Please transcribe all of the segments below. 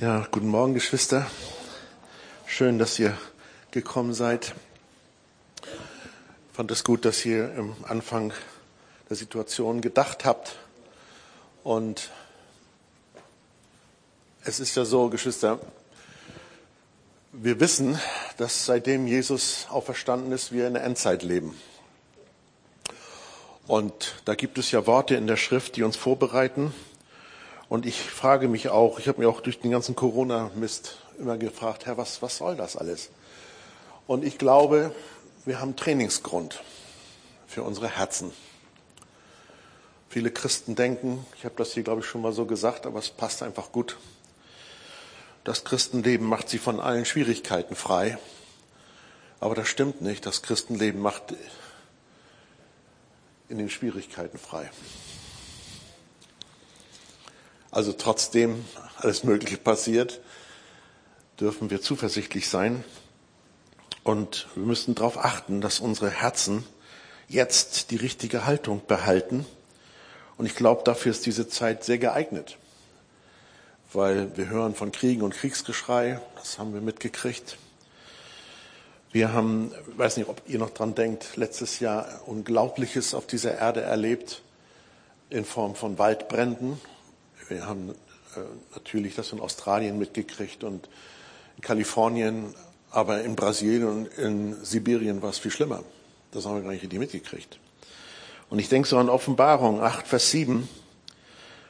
Ja, guten Morgen, Geschwister. Schön, dass ihr gekommen seid. Ich fand es gut, dass ihr im Anfang der Situation gedacht habt. Und es ist ja so, Geschwister, wir wissen, dass seitdem Jesus auferstanden ist, wir in der Endzeit leben. Und da gibt es ja Worte in der Schrift, die uns vorbereiten. Und ich frage mich auch, ich habe mir auch durch den ganzen Corona-Mist immer gefragt, Herr, was, was soll das alles? Und ich glaube, wir haben Trainingsgrund für unsere Herzen. Viele Christen denken, ich habe das hier, glaube ich, schon mal so gesagt, aber es passt einfach gut. Das Christenleben macht sie von allen Schwierigkeiten frei. Aber das stimmt nicht. Das Christenleben macht in den Schwierigkeiten frei. Also trotzdem alles Mögliche passiert, dürfen wir zuversichtlich sein. Und wir müssen darauf achten, dass unsere Herzen jetzt die richtige Haltung behalten. Und ich glaube, dafür ist diese Zeit sehr geeignet. Weil wir hören von Kriegen und Kriegsgeschrei, das haben wir mitgekriegt. Wir haben, ich weiß nicht, ob ihr noch dran denkt, letztes Jahr Unglaubliches auf dieser Erde erlebt in Form von Waldbränden wir haben äh, natürlich das in Australien mitgekriegt und in Kalifornien, aber in Brasilien und in Sibirien war es viel schlimmer. Das haben wir gar nicht richtig mitgekriegt. Und ich denke so an Offenbarung 8, Vers 7,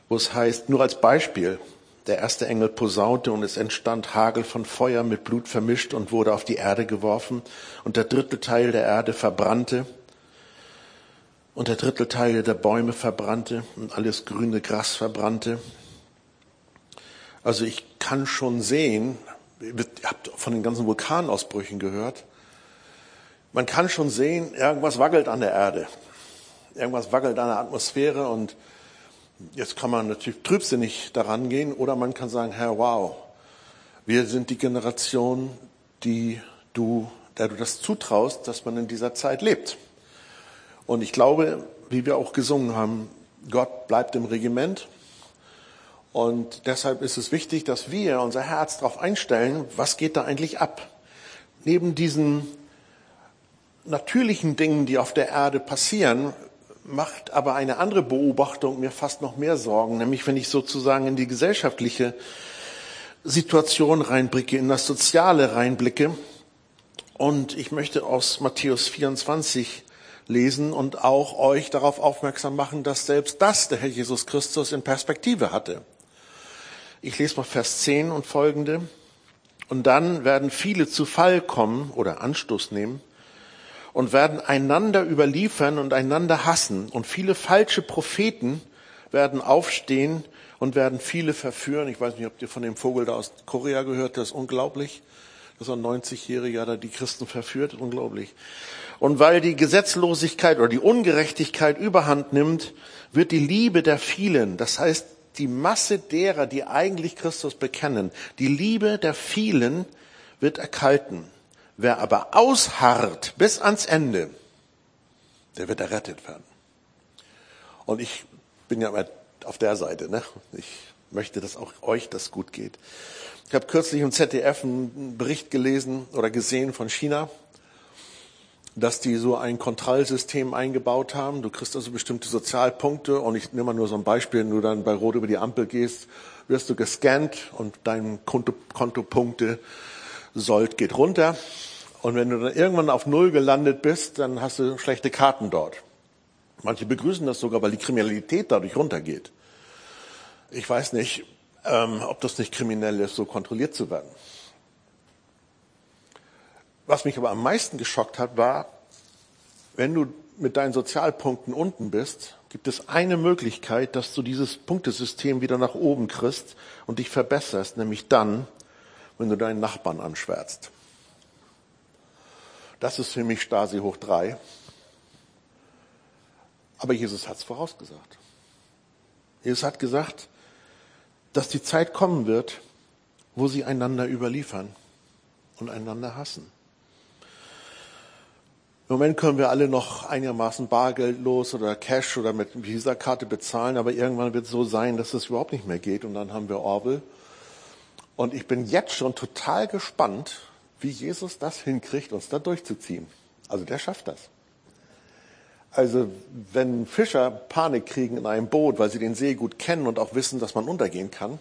wo es heißt, nur als Beispiel, der erste Engel posaunte und es entstand Hagel von Feuer mit Blut vermischt und wurde auf die Erde geworfen und der dritte Teil der Erde verbrannte und der dritte Teil der Bäume verbrannte und alles grüne Gras verbrannte. Also ich kann schon sehen, ihr habt von den ganzen Vulkanausbrüchen gehört, man kann schon sehen, irgendwas wackelt an der Erde. Irgendwas wackelt an der Atmosphäre und jetzt kann man natürlich trübsinnig daran gehen oder man kann sagen, Herr, wow, wir sind die Generation, die du, der du das zutraust, dass man in dieser Zeit lebt. Und ich glaube, wie wir auch gesungen haben, Gott bleibt im Regiment. Und deshalb ist es wichtig, dass wir unser Herz darauf einstellen, was geht da eigentlich ab. Neben diesen natürlichen Dingen, die auf der Erde passieren, macht aber eine andere Beobachtung mir fast noch mehr Sorgen, nämlich wenn ich sozusagen in die gesellschaftliche Situation reinblicke, in das Soziale reinblicke. Und ich möchte aus Matthäus 24 lesen und auch euch darauf aufmerksam machen, dass selbst das der Herr Jesus Christus in Perspektive hatte. Ich lese mal Vers 10 und folgende. Und dann werden viele zu Fall kommen oder Anstoß nehmen und werden einander überliefern und einander hassen. Und viele falsche Propheten werden aufstehen und werden viele verführen. Ich weiß nicht, ob ihr von dem Vogel da aus Korea gehört, das ist unglaublich dass ein 90-Jähriger da die Christen verführt. Unglaublich. Und weil die Gesetzlosigkeit oder die Ungerechtigkeit überhand nimmt, wird die Liebe der vielen, das heißt die Masse derer, die eigentlich Christus bekennen, die Liebe der vielen wird erkalten. Wer aber ausharrt bis ans Ende, der wird errettet werden. Und ich bin ja auf der Seite, ne? Ich möchte, dass auch euch das gut geht. Ich habe kürzlich im ZDF einen Bericht gelesen oder gesehen von China, dass die so ein Kontrollsystem eingebaut haben. Du kriegst also bestimmte Sozialpunkte und ich nehme mal nur so ein Beispiel, wenn du dann bei Rot über die Ampel gehst, wirst du gescannt und dein Konto, Kontopunkte Sold geht runter. Und wenn du dann irgendwann auf Null gelandet bist, dann hast du schlechte Karten dort. Manche begrüßen das sogar, weil die Kriminalität dadurch runtergeht. Ich weiß nicht, ähm, ob das nicht kriminell ist, so kontrolliert zu werden. Was mich aber am meisten geschockt hat, war, wenn du mit deinen Sozialpunkten unten bist, gibt es eine Möglichkeit, dass du dieses Punktesystem wieder nach oben kriegst und dich verbesserst, nämlich dann, wenn du deinen Nachbarn anschwärzt. Das ist für mich Stasi hoch drei. Aber Jesus hat es vorausgesagt. Jesus hat gesagt, dass die Zeit kommen wird, wo sie einander überliefern und einander hassen. Im Moment können wir alle noch einigermaßen bargeldlos oder Cash oder mit Visa-Karte bezahlen, aber irgendwann wird es so sein, dass es überhaupt nicht mehr geht und dann haben wir Orwell Und ich bin jetzt schon total gespannt, wie Jesus das hinkriegt, uns da durchzuziehen. Also der schafft das. Also wenn Fischer Panik kriegen in einem Boot, weil sie den See gut kennen und auch wissen, dass man untergehen kann,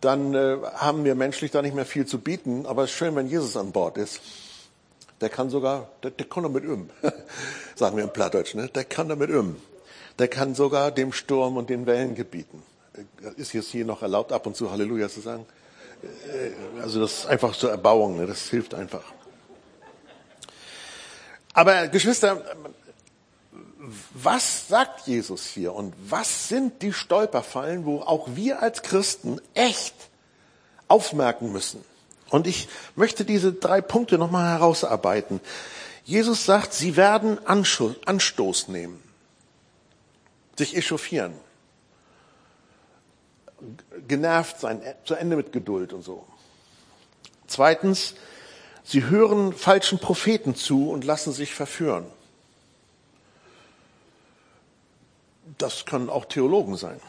dann äh, haben wir menschlich da nicht mehr viel zu bieten. Aber es ist schön, wenn Jesus an Bord ist. Der kann sogar, der, der kann damit um, sagen wir im Plattdeutsch, ne? der kann damit um. Der kann sogar dem Sturm und den Wellen gebieten. Äh, ist jetzt hier noch erlaubt, ab und zu Halleluja zu sagen? Äh, also das ist einfach zur Erbauung, ne? das hilft einfach. Aber Geschwister, was sagt Jesus hier und was sind die Stolperfallen, wo auch wir als Christen echt aufmerken müssen? Und ich möchte diese drei Punkte nochmal herausarbeiten. Jesus sagt, sie werden Anstoß nehmen, sich echauffieren, genervt sein, zu Ende mit Geduld und so. Zweitens, sie hören falschen Propheten zu und lassen sich verführen. Das können auch Theologen sein.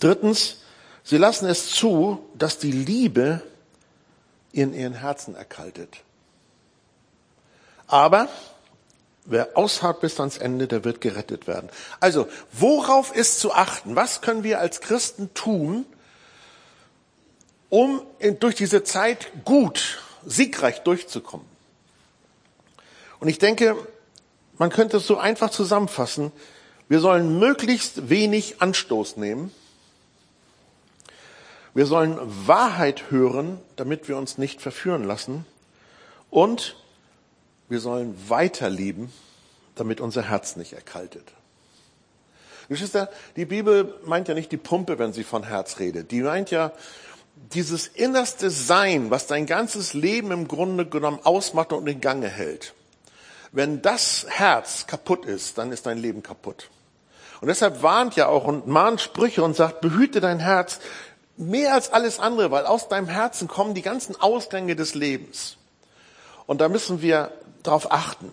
Drittens, sie lassen es zu, dass die Liebe in ihren Herzen erkaltet. Aber wer ausharrt bis ans Ende, der wird gerettet werden. Also, worauf ist zu achten? Was können wir als Christen tun, um durch diese Zeit gut, siegreich durchzukommen? Und ich denke, man könnte es so einfach zusammenfassen. Wir sollen möglichst wenig Anstoß nehmen wir sollen Wahrheit hören, damit wir uns nicht verführen lassen. Und wir sollen weiterlieben, damit unser Herz nicht erkaltet. Geschwister, die Bibel meint ja nicht die Pumpe, wenn sie von Herz redet. Die meint ja dieses innerste Sein, was dein ganzes Leben im Grunde genommen ausmacht und in Gange hält. Wenn das Herz kaputt ist, dann ist dein Leben kaputt. Und deshalb warnt ja auch und mahnt Sprüche und sagt, behüte dein Herz, Mehr als alles andere, weil aus deinem Herzen kommen die ganzen Ausgänge des Lebens. Und da müssen wir darauf achten.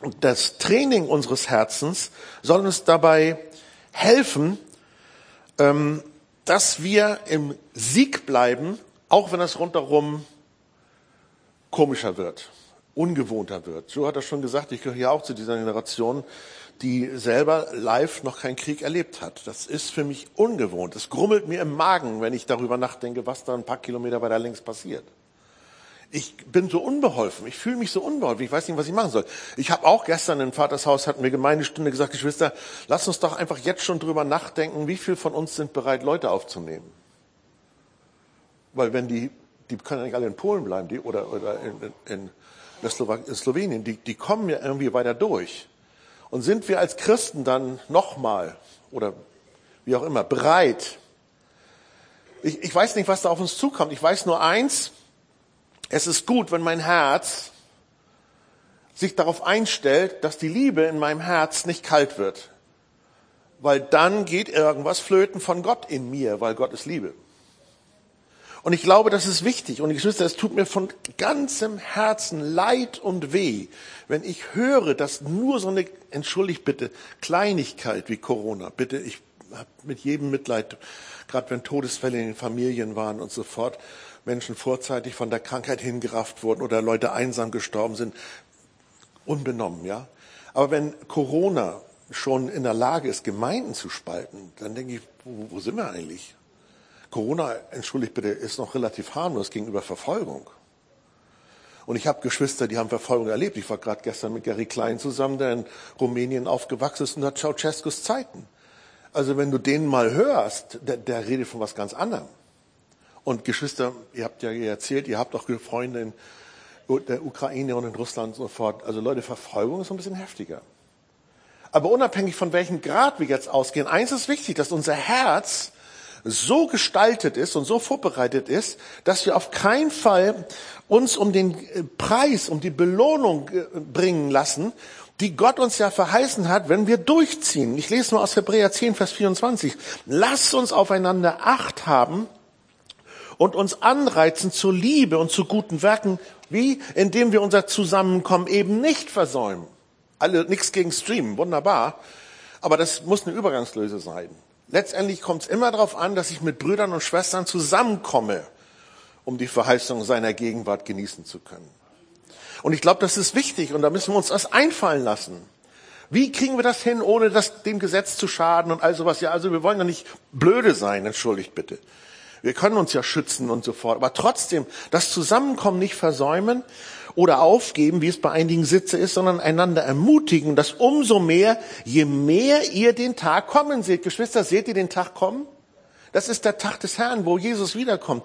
Und das Training unseres Herzens soll uns dabei helfen, ähm, dass wir im Sieg bleiben, auch wenn es rundherum komischer wird, ungewohnter wird. Joe hat das schon gesagt, ich gehöre ja auch zu dieser Generation, die selber live noch keinen Krieg erlebt hat. Das ist für mich ungewohnt. Es grummelt mir im Magen, wenn ich darüber nachdenke, was da ein paar Kilometer weiter links passiert. Ich bin so unbeholfen. Ich fühle mich so unbeholfen. Ich weiß nicht, was ich machen soll. Ich habe auch gestern im Vatershaus, hatten wir Gemeindestunde gesagt, Geschwister, lass uns doch einfach jetzt schon drüber nachdenken, wie viel von uns sind bereit, Leute aufzunehmen. Weil wenn die, die können ja nicht alle in Polen bleiben, die, oder, oder in, in, in Slowenien, die, die kommen ja irgendwie weiter durch. Und sind wir als Christen dann nochmal oder wie auch immer bereit? Ich, ich weiß nicht, was da auf uns zukommt. Ich weiß nur eins. Es ist gut, wenn mein Herz sich darauf einstellt, dass die Liebe in meinem Herz nicht kalt wird. Weil dann geht irgendwas flöten von Gott in mir, weil Gott ist Liebe. Und ich glaube, das ist wichtig. Und ich wüsste, es tut mir von ganzem Herzen leid und weh, wenn ich höre, dass nur so eine, entschuldigt bitte, Kleinigkeit wie Corona, bitte, ich habe mit jedem Mitleid, gerade wenn Todesfälle in den Familien waren und so fort, Menschen vorzeitig von der Krankheit hingerafft wurden oder Leute einsam gestorben sind, unbenommen, ja. Aber wenn Corona schon in der Lage ist, Gemeinden zu spalten, dann denke ich, wo, wo sind wir eigentlich? Corona, entschuldigt bitte, ist noch relativ harmlos gegenüber Verfolgung. Und ich habe Geschwister, die haben Verfolgung erlebt. Ich war gerade gestern mit Gary Klein zusammen, der in Rumänien aufgewachsen ist und hat Ceausescus Zeiten. Also wenn du den mal hörst, der, der redet von was ganz anderem. Und Geschwister, ihr habt ja erzählt, ihr habt auch Freunde in der Ukraine und in Russland und so fort. Also Leute, Verfolgung ist ein bisschen heftiger. Aber unabhängig von welchem Grad wir jetzt ausgehen, eins ist wichtig, dass unser Herz so gestaltet ist und so vorbereitet ist, dass wir auf keinen Fall uns um den äh, Preis, um die Belohnung äh, bringen lassen, die Gott uns ja verheißen hat, wenn wir durchziehen. Ich lese nur aus Hebräer 10, Vers 24. Lasst uns aufeinander Acht haben und uns anreizen zur Liebe und zu guten Werken, wie indem wir unser Zusammenkommen eben nicht versäumen. Alle nichts gegen Streamen, wunderbar, aber das muss eine Übergangslöse sein. Letztendlich kommt es immer darauf an, dass ich mit Brüdern und Schwestern zusammenkomme, um die Verheißung seiner Gegenwart genießen zu können. Und ich glaube, das ist wichtig und da müssen wir uns das einfallen lassen. Wie kriegen wir das hin, ohne das, dem Gesetz zu schaden und all sowas? Ja, also wir wollen ja nicht blöde sein, entschuldigt bitte. Wir können uns ja schützen und so fort. Aber trotzdem, das Zusammenkommen nicht versäumen oder aufgeben, wie es bei einigen Sitze ist, sondern einander ermutigen, dass umso mehr, je mehr ihr den Tag kommen seht. Geschwister, seht ihr den Tag kommen? Das ist der Tag des Herrn, wo Jesus wiederkommt.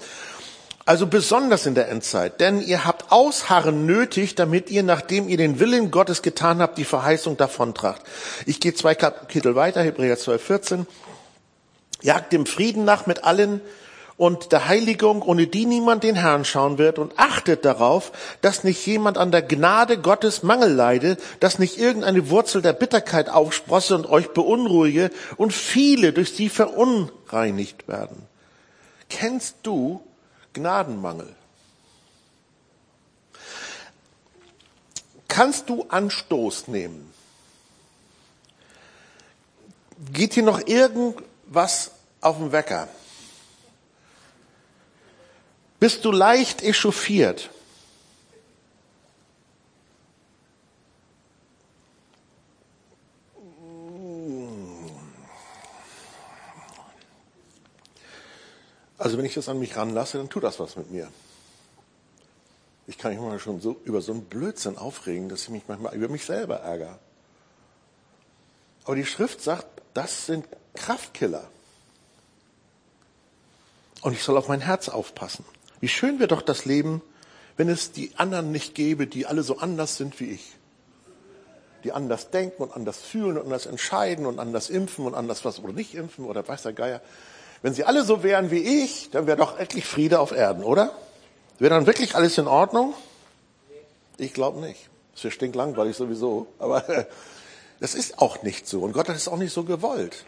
Also besonders in der Endzeit, denn ihr habt Ausharren nötig, damit ihr, nachdem ihr den Willen Gottes getan habt, die Verheißung davontragt. Ich gehe zwei Kapitel weiter, Hebräer 12, 14. Jagt dem Frieden nach mit allen und der Heiligung, ohne die niemand den Herrn schauen wird und achtet darauf, dass nicht jemand an der Gnade Gottes Mangel leide, dass nicht irgendeine Wurzel der Bitterkeit aufsprosse und euch beunruhige und viele durch sie verunreinigt werden. Kennst du Gnadenmangel. Kannst du Anstoß nehmen? Geht hier noch irgendwas auf den Wecker? Bist du leicht echauffiert? Also wenn ich das an mich ranlasse, dann tut das was mit mir. Ich kann mich manchmal schon so über so einen Blödsinn aufregen, dass ich mich manchmal über mich selber ärgere. Aber die Schrift sagt, das sind Kraftkiller. Und ich soll auf mein Herz aufpassen. Wie schön wäre doch das Leben, wenn es die anderen nicht gäbe, die alle so anders sind wie ich. Die anders denken und anders fühlen und anders entscheiden und anders impfen und anders was oder nicht impfen oder weiß der Geier. Wenn sie alle so wären wie ich, dann wäre doch endlich Friede auf Erden, oder? Wäre dann wirklich alles in Ordnung? Ich glaube nicht. Es wäre stinklangweilig sowieso. Aber das ist auch nicht so. Und Gott hat es auch nicht so gewollt.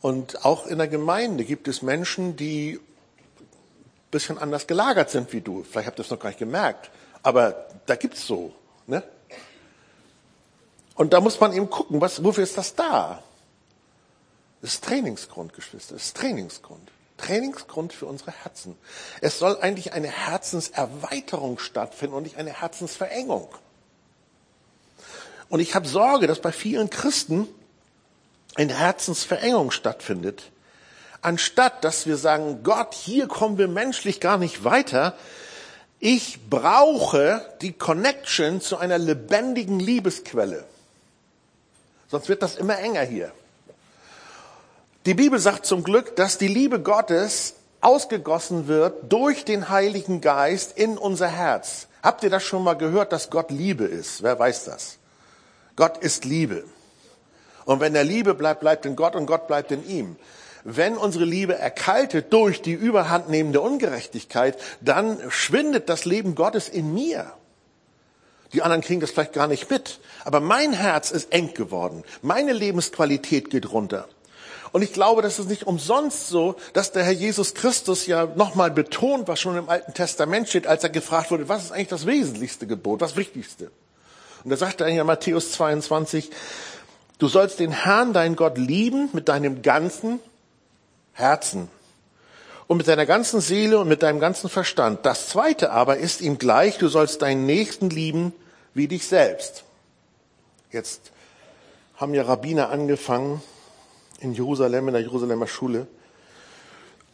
Und auch in der Gemeinde gibt es Menschen, die bisschen anders gelagert sind wie du. Vielleicht habt ihr es noch gar nicht gemerkt. Aber da gibt's so. Ne? Und da muss man eben gucken, was, wofür ist das da? Das ist Trainingsgrund, Geschwister. Das ist Trainingsgrund. Trainingsgrund für unsere Herzen. Es soll eigentlich eine Herzenserweiterung stattfinden und nicht eine Herzensverengung. Und ich habe Sorge, dass bei vielen Christen eine Herzensverengung stattfindet. Anstatt dass wir sagen, Gott, hier kommen wir menschlich gar nicht weiter. Ich brauche die Connection zu einer lebendigen Liebesquelle. Sonst wird das immer enger hier. Die Bibel sagt zum Glück, dass die Liebe Gottes ausgegossen wird durch den Heiligen Geist in unser Herz. Habt ihr das schon mal gehört, dass Gott Liebe ist? Wer weiß das? Gott ist Liebe. Und wenn er Liebe bleibt, bleibt in Gott und Gott bleibt in ihm. Wenn unsere Liebe erkaltet durch die überhandnehmende Ungerechtigkeit, dann schwindet das Leben Gottes in mir. Die anderen kriegen das vielleicht gar nicht mit. Aber mein Herz ist eng geworden. Meine Lebensqualität geht runter. Und ich glaube, das ist nicht umsonst so, dass der Herr Jesus Christus ja nochmal betont, was schon im Alten Testament steht, als er gefragt wurde, was ist eigentlich das wesentlichste Gebot, das Wichtigste? Und da sagt er in Matthäus 22, du sollst den Herrn, deinen Gott, lieben mit deinem ganzen Herzen und mit deiner ganzen Seele und mit deinem ganzen Verstand. Das zweite aber ist ihm gleich, du sollst deinen Nächsten lieben wie dich selbst. Jetzt haben ja Rabbiner angefangen, in Jerusalem, in der Jerusalemer Schule,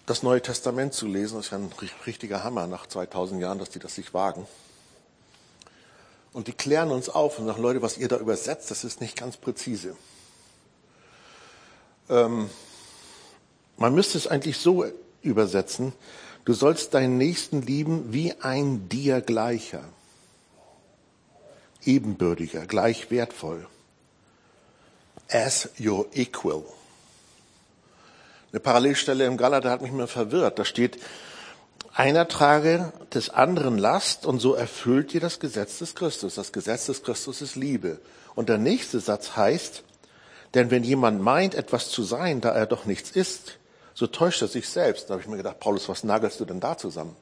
das Neue Testament zu lesen. Das ist ja ein richtiger Hammer nach 2000 Jahren, dass die das sich wagen. Und die klären uns auf und sagen, Leute, was ihr da übersetzt, das ist nicht ganz präzise. Ähm, man müsste es eigentlich so übersetzen, du sollst deinen Nächsten lieben wie ein dir gleicher, ebenbürtiger, gleich wertvoll. As your equal. Eine Parallelstelle im Galater hat mich mal verwirrt. Da steht, einer trage des anderen Last und so erfüllt ihr das Gesetz des Christus. Das Gesetz des Christus ist Liebe. Und der nächste Satz heißt, denn wenn jemand meint, etwas zu sein, da er doch nichts ist, so täuscht er sich selbst. Da habe ich mir gedacht, Paulus, was nagelst du denn da zusammen?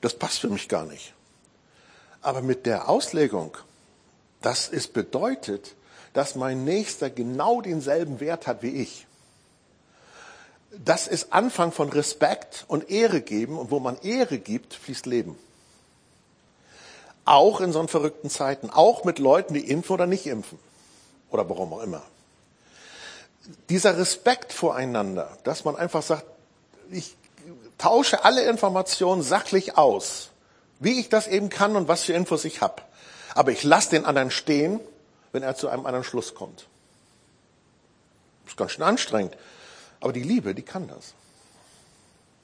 Das passt für mich gar nicht. Aber mit der Auslegung, dass es bedeutet, dass mein Nächster genau denselben Wert hat wie ich das ist Anfang von Respekt und Ehre geben. Und wo man Ehre gibt, fließt Leben. Auch in so verrückten Zeiten. Auch mit Leuten, die impfen oder nicht impfen. Oder warum auch immer. Dieser Respekt voreinander, dass man einfach sagt, ich tausche alle Informationen sachlich aus, wie ich das eben kann und was für Infos ich habe. Aber ich lasse den anderen stehen, wenn er zu einem anderen Schluss kommt. Das ist ganz schön anstrengend. Aber die Liebe, die kann das.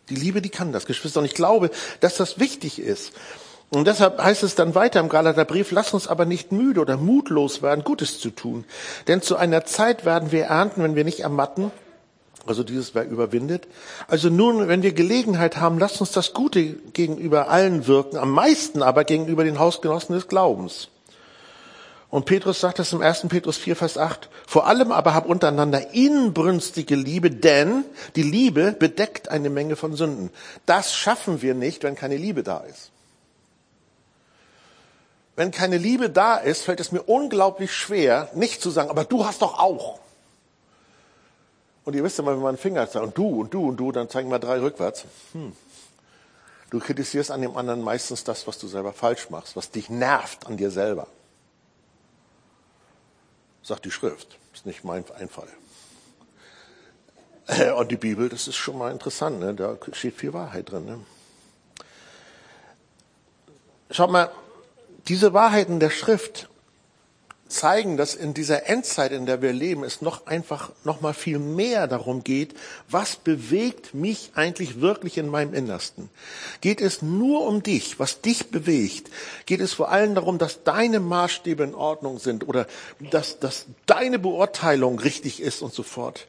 Die Liebe, die kann das, Geschwister. Und ich glaube, dass das wichtig ist. Und deshalb heißt es dann weiter im Galaterbrief, lass uns aber nicht müde oder mutlos werden, Gutes zu tun. Denn zu einer Zeit werden wir ernten, wenn wir nicht ermatten. Also dieses wer überwindet. Also nun, wenn wir Gelegenheit haben, lasst uns das Gute gegenüber allen wirken, am meisten aber gegenüber den Hausgenossen des Glaubens. Und Petrus sagt das im 1. Petrus 4, Vers 8. Vor allem aber hab untereinander inbrünstige Liebe, denn die Liebe bedeckt eine Menge von Sünden. Das schaffen wir nicht, wenn keine Liebe da ist. Wenn keine Liebe da ist, fällt es mir unglaublich schwer, nicht zu sagen, aber du hast doch auch. Und ihr wisst ja mal, wenn man einen Finger zeigt, und du, und du, und du, dann zeigen wir drei rückwärts. Hm. Du kritisierst an dem anderen meistens das, was du selber falsch machst, was dich nervt an dir selber sagt die Schrift. Ist nicht mein Einfall. Äh, und die Bibel, das ist schon mal interessant, ne? da steht viel Wahrheit drin. Ne? Schaut mal, diese Wahrheiten der Schrift, zeigen, dass in dieser Endzeit, in der wir leben, es noch einfach noch mal viel mehr darum geht, was bewegt mich eigentlich wirklich in meinem Innersten? Geht es nur um dich, was dich bewegt? Geht es vor allem darum, dass deine Maßstäbe in Ordnung sind oder dass, dass deine Beurteilung richtig ist und so fort?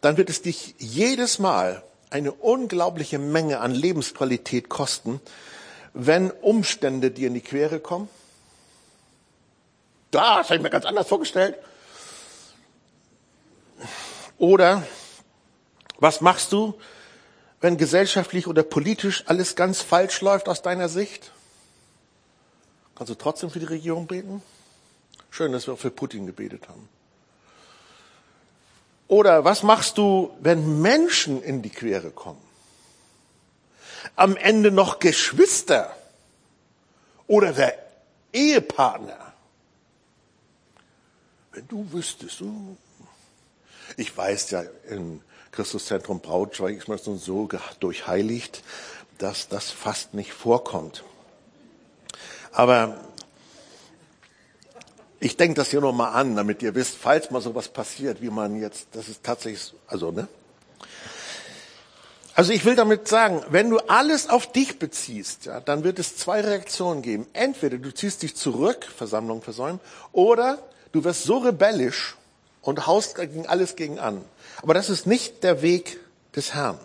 Dann wird es dich jedes Mal eine unglaubliche Menge an Lebensqualität kosten, wenn Umstände dir in die Quere kommen das habe ich mir ganz anders vorgestellt. Oder was machst du, wenn gesellschaftlich oder politisch alles ganz falsch läuft aus deiner Sicht? Kannst du trotzdem für die Regierung beten? Schön, dass wir auch für Putin gebetet haben. Oder was machst du, wenn Menschen in die Quere kommen? Am Ende noch Geschwister oder der Ehepartner. Wenn du wüsstest, du. Ich weiß ja, im Christuszentrum Braunschweig ist man so durchheiligt, dass das fast nicht vorkommt. Aber ich denke das hier nochmal an, damit ihr wisst, falls mal sowas passiert, wie man jetzt, das ist tatsächlich, also, ne? Also ich will damit sagen, wenn du alles auf dich beziehst, ja, dann wird es zwei Reaktionen geben. Entweder du ziehst dich zurück, Versammlung versäumen, oder Du wirst so rebellisch und haust gegen alles gegen an. Aber das ist nicht der Weg des Herrn.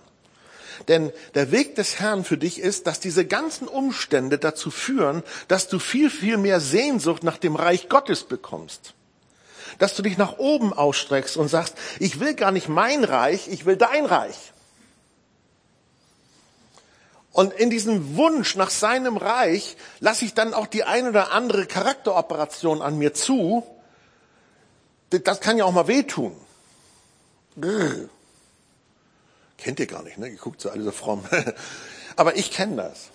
Denn der Weg des Herrn für dich ist, dass diese ganzen Umstände dazu führen, dass du viel, viel mehr Sehnsucht nach dem Reich Gottes bekommst. Dass du dich nach oben ausstreckst und sagst, ich will gar nicht mein Reich, ich will dein Reich. Und in diesem Wunsch nach seinem Reich lasse ich dann auch die ein oder andere Charakteroperation an mir zu, das kann ja auch mal wehtun. Grrr. Kennt ihr gar nicht, ne? Ihr guckt so alle so fromm. aber ich kenne das.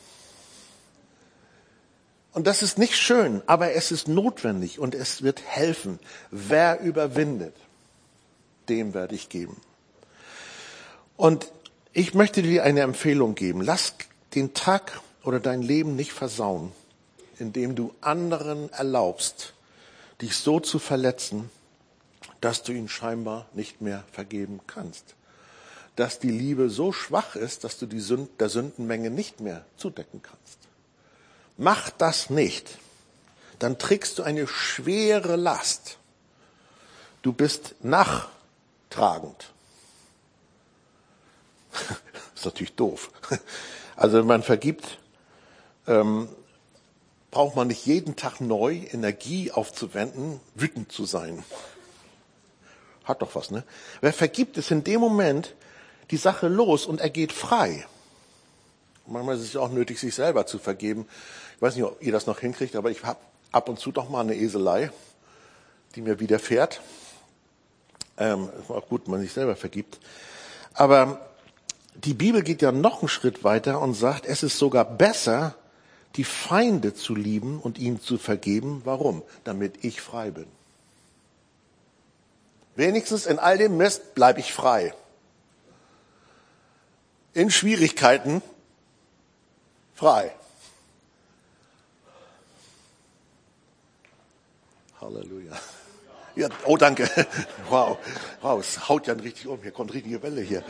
Und das ist nicht schön, aber es ist notwendig und es wird helfen. Wer überwindet, dem werde ich geben. Und ich möchte dir eine Empfehlung geben. Lass den Tag oder dein Leben nicht versauen, indem du anderen erlaubst, dich so zu verletzen, dass du ihn scheinbar nicht mehr vergeben kannst. Dass die Liebe so schwach ist, dass du die Sünd, der Sündenmenge nicht mehr zudecken kannst. Mach das nicht, dann trägst du eine schwere Last. Du bist nachtragend. ist natürlich doof. Also wenn man vergibt, ähm, braucht man nicht jeden Tag neu Energie aufzuwenden, wütend zu sein. Hat doch was, ne? Wer vergibt, ist in dem Moment die Sache los und er geht frei. Manchmal ist es ja auch nötig, sich selber zu vergeben. Ich weiß nicht, ob ihr das noch hinkriegt, aber ich habe ab und zu doch mal eine Eselei, die mir widerfährt. Ähm, ist auch gut, wenn man sich selber vergibt. Aber die Bibel geht ja noch einen Schritt weiter und sagt, es ist sogar besser, die Feinde zu lieben und ihnen zu vergeben. Warum? Damit ich frei bin. Wenigstens in all dem Mist bleibe ich frei. In Schwierigkeiten frei. Halleluja. Ja, oh, danke. Wow. Wow, es haut ja richtig um. Hier kommt richtige Welle hier.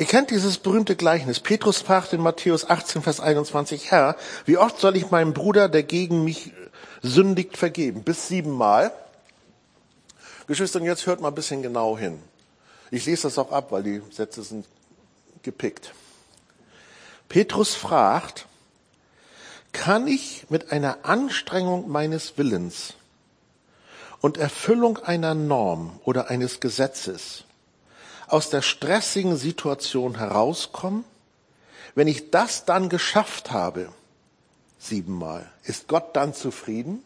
Ihr kennt dieses berühmte Gleichnis. Petrus fragt in Matthäus 18, Vers 21, Herr, wie oft soll ich meinem Bruder, der gegen mich sündigt, vergeben? Bis siebenmal. Geschwister, jetzt hört mal ein bisschen genau hin. Ich lese das auch ab, weil die Sätze sind gepickt. Petrus fragt, kann ich mit einer Anstrengung meines Willens und Erfüllung einer Norm oder eines Gesetzes aus der stressigen Situation herauskommen? Wenn ich das dann geschafft habe, siebenmal, ist Gott dann zufrieden?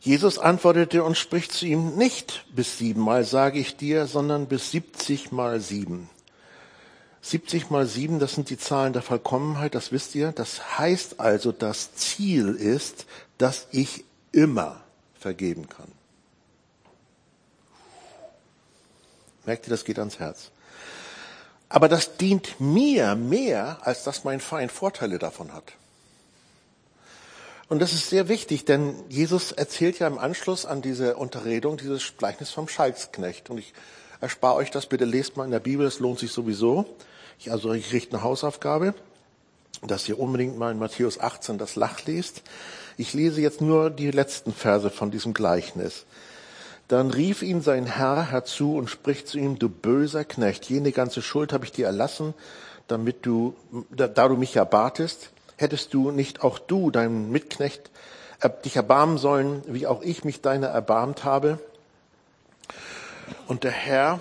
Jesus antwortete und spricht zu ihm, nicht bis siebenmal sage ich dir, sondern bis siebzig mal sieben. 70 mal 7, das sind die Zahlen der Vollkommenheit, das wisst ihr. Das heißt also, das Ziel ist, dass ich immer vergeben kann. Merkt ihr, das geht ans Herz. Aber das dient mir mehr, als dass mein Feind Vorteile davon hat. Und das ist sehr wichtig, denn Jesus erzählt ja im Anschluss an diese Unterredung dieses Gleichnis vom Schalksknecht. Und ich erspare euch das, bitte lest mal in der Bibel, es lohnt sich sowieso. Ich, also ich richte eine Hausaufgabe, dass ihr unbedingt mal in Matthäus 18 das Lach liest. Ich lese jetzt nur die letzten Verse von diesem Gleichnis. Dann rief ihn sein Herr herzu und spricht zu ihm, du böser Knecht, jene ganze Schuld habe ich dir erlassen, damit du, da, da du mich erbatest, hättest du nicht auch du, deinem Mitknecht, dich erbarmen sollen, wie auch ich mich deiner erbarmt habe? Und der Herr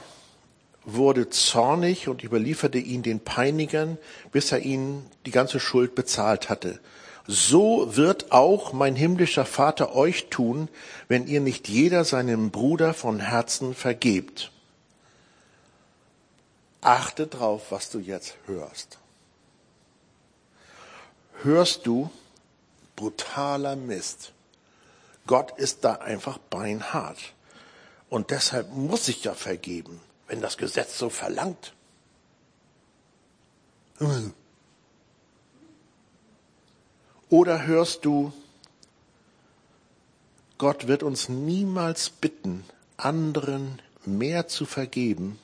wurde zornig und überlieferte ihn den Peinigern, bis er ihnen die ganze Schuld bezahlt hatte. So wird auch mein himmlischer Vater euch tun, wenn ihr nicht jeder seinem Bruder von Herzen vergebt. Achte drauf, was du jetzt hörst. Hörst du brutaler Mist? Gott ist da einfach beinhart. Und deshalb muss ich ja vergeben wenn das Gesetz so verlangt. Oder hörst du, Gott wird uns niemals bitten, anderen mehr zu vergeben,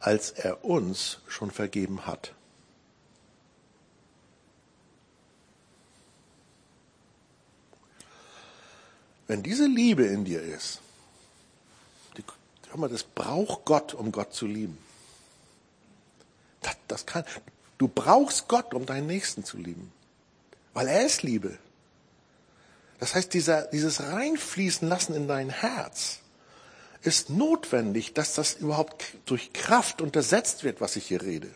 als er uns schon vergeben hat. Wenn diese Liebe in dir ist, Hör mal, das braucht Gott, um Gott zu lieben. Das, das kann, du brauchst Gott, um deinen Nächsten zu lieben. Weil er ist Liebe. Das heißt, dieser, dieses Reinfließen lassen in dein Herz ist notwendig, dass das überhaupt durch Kraft untersetzt wird, was ich hier rede.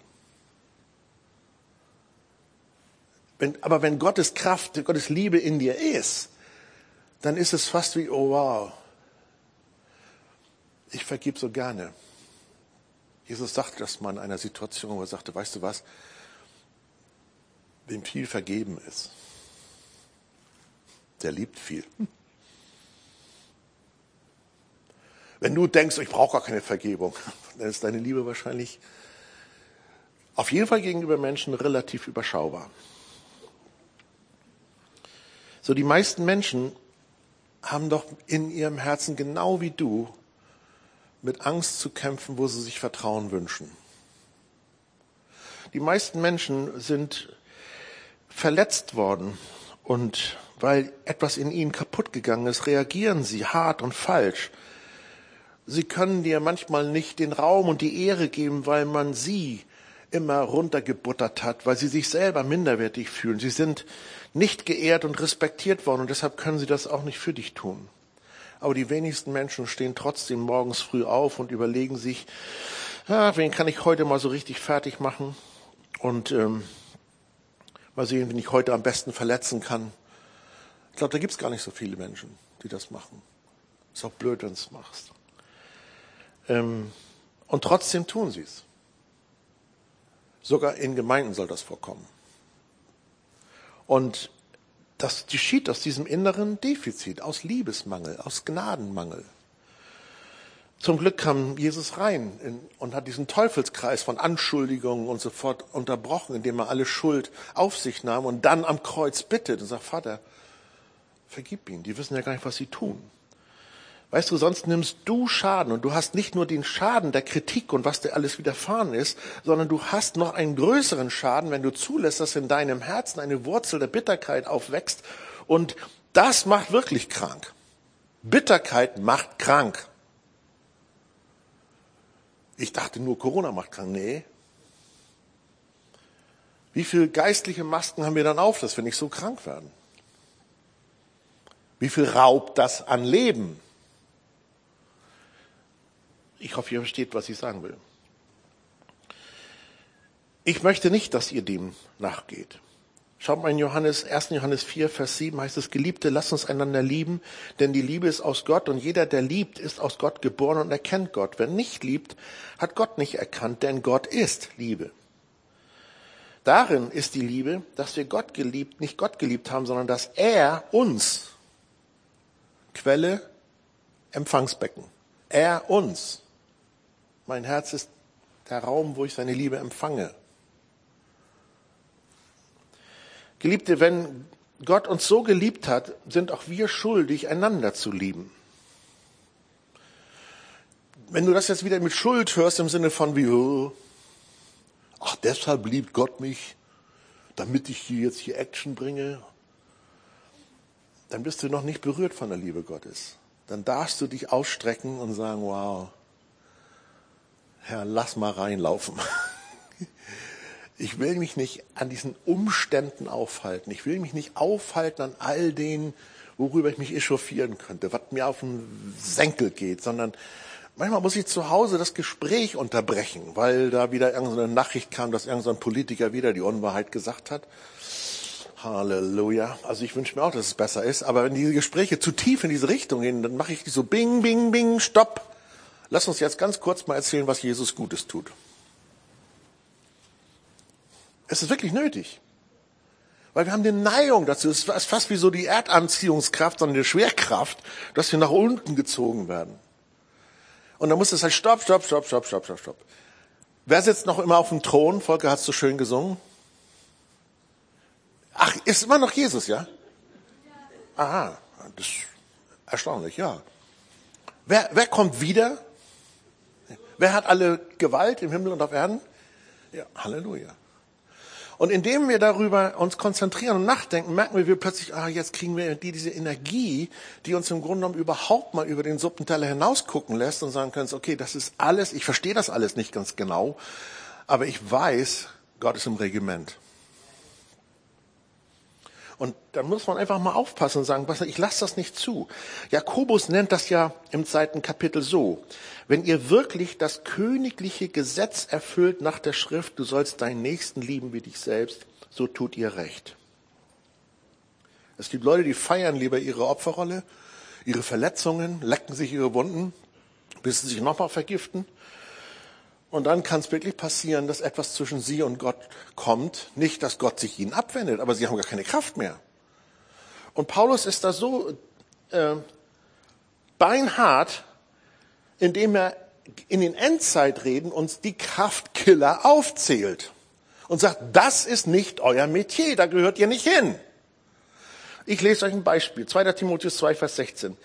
Wenn, aber wenn Gottes Kraft, Gottes Liebe in dir ist, dann ist es fast wie, oh wow, ich vergib so gerne. Jesus sagte das mal in einer Situation, wo er sagte, weißt du was, wem viel vergeben ist, der liebt viel. Wenn du denkst, ich brauche gar keine Vergebung, dann ist deine Liebe wahrscheinlich auf jeden Fall gegenüber Menschen relativ überschaubar. So, die meisten Menschen haben doch in ihrem Herzen genau wie du mit Angst zu kämpfen, wo sie sich Vertrauen wünschen. Die meisten Menschen sind verletzt worden und weil etwas in ihnen kaputt gegangen ist, reagieren sie hart und falsch. Sie können dir manchmal nicht den Raum und die Ehre geben, weil man sie immer runtergebuttert hat, weil sie sich selber minderwertig fühlen. Sie sind nicht geehrt und respektiert worden und deshalb können sie das auch nicht für dich tun. Aber die wenigsten Menschen stehen trotzdem morgens früh auf und überlegen sich, ja, wen kann ich heute mal so richtig fertig machen und ähm, mal sehen, wen ich heute am besten verletzen kann. Ich glaube, da gibt es gar nicht so viele Menschen, die das machen. Ist auch blöd, wenn du es machst. Ähm, und trotzdem tun sie es. Sogar in Gemeinden soll das vorkommen. Und das geschieht aus diesem inneren Defizit, aus Liebesmangel, aus Gnadenmangel. Zum Glück kam Jesus rein und hat diesen Teufelskreis von Anschuldigungen und so fort unterbrochen, indem er alle Schuld auf sich nahm und dann am Kreuz bittet und sagt, Vater, vergib ihnen, die wissen ja gar nicht, was sie tun. Weißt du, sonst nimmst du Schaden und du hast nicht nur den Schaden der Kritik und was dir alles widerfahren ist, sondern du hast noch einen größeren Schaden, wenn du zulässt, dass in deinem Herzen eine Wurzel der Bitterkeit aufwächst und das macht wirklich krank. Bitterkeit macht krank. Ich dachte nur, Corona macht krank. Nee. Wie viele geistliche Masken haben wir dann auf, dass wir nicht so krank werden? Wie viel raubt das an Leben? Ich hoffe, ihr versteht, was ich sagen will. Ich möchte nicht, dass ihr dem nachgeht. Schaut mal in Johannes, 1. Johannes 4, Vers 7 heißt es, Geliebte, lasst uns einander lieben, denn die Liebe ist aus Gott und jeder, der liebt, ist aus Gott geboren und erkennt Gott. Wer nicht liebt, hat Gott nicht erkannt, denn Gott ist Liebe. Darin ist die Liebe, dass wir Gott geliebt, nicht Gott geliebt haben, sondern dass er uns, Quelle, Empfangsbecken, er uns, mein Herz ist der Raum, wo ich seine Liebe empfange. Geliebte, wenn Gott uns so geliebt hat, sind auch wir schuldig, einander zu lieben. Wenn du das jetzt wieder mit Schuld hörst im Sinne von wie, oh, ach, deshalb liebt Gott mich, damit ich hier jetzt hier Action bringe, dann bist du noch nicht berührt von der Liebe Gottes. Dann darfst du dich ausstrecken und sagen, wow, Herr, lass mal reinlaufen. Ich will mich nicht an diesen Umständen aufhalten. Ich will mich nicht aufhalten an all den, worüber ich mich echauffieren könnte, was mir auf den Senkel geht, sondern manchmal muss ich zu Hause das Gespräch unterbrechen, weil da wieder irgendeine Nachricht kam, dass irgendein Politiker wieder die Unwahrheit gesagt hat. Halleluja. Also ich wünsche mir auch, dass es besser ist, aber wenn diese Gespräche zu tief in diese Richtung gehen, dann mache ich die so bing, bing, bing, stopp. Lass uns jetzt ganz kurz mal erzählen, was Jesus Gutes tut. Es ist wirklich nötig. Weil wir haben eine Neigung dazu. Es ist fast wie so die Erdanziehungskraft, sondern die Schwerkraft, dass wir nach unten gezogen werden. Und dann muss es halt stopp, stopp, stopp, stopp, stopp, stopp, stopp. Wer sitzt noch immer auf dem Thron? Volker hat es so schön gesungen. Ach, ist immer noch Jesus, ja? Aha, das ist erstaunlich, ja. Wer, wer kommt wieder? Wer hat alle Gewalt im Himmel und auf Erden? Ja, Halleluja. Und indem wir darüber uns konzentrieren und nachdenken, merken wir, wir plötzlich, ah, jetzt kriegen wir die, diese Energie, die uns im Grunde genommen überhaupt mal über den Suppenteller hinaus gucken lässt und sagen können, okay, das ist alles, ich verstehe das alles nicht ganz genau, aber ich weiß, Gott ist im Regiment. Und dann muss man einfach mal aufpassen und sagen, ich lasse das nicht zu. Jakobus nennt das ja im zweiten Kapitel so. Wenn ihr wirklich das königliche Gesetz erfüllt nach der Schrift, du sollst deinen Nächsten lieben wie dich selbst, so tut ihr recht. Es gibt Leute, die feiern lieber ihre Opferrolle, ihre Verletzungen, lecken sich ihre Wunden, bis sie sich nochmal vergiften. Und dann kann es wirklich passieren, dass etwas zwischen sie und Gott kommt. Nicht, dass Gott sich ihnen abwendet, aber sie haben gar keine Kraft mehr. Und Paulus ist da so äh, beinhart, indem er in den Endzeitreden uns die Kraftkiller aufzählt und sagt, das ist nicht euer Metier, da gehört ihr nicht hin. Ich lese euch ein Beispiel. 2. Timotheus 2, Vers 16.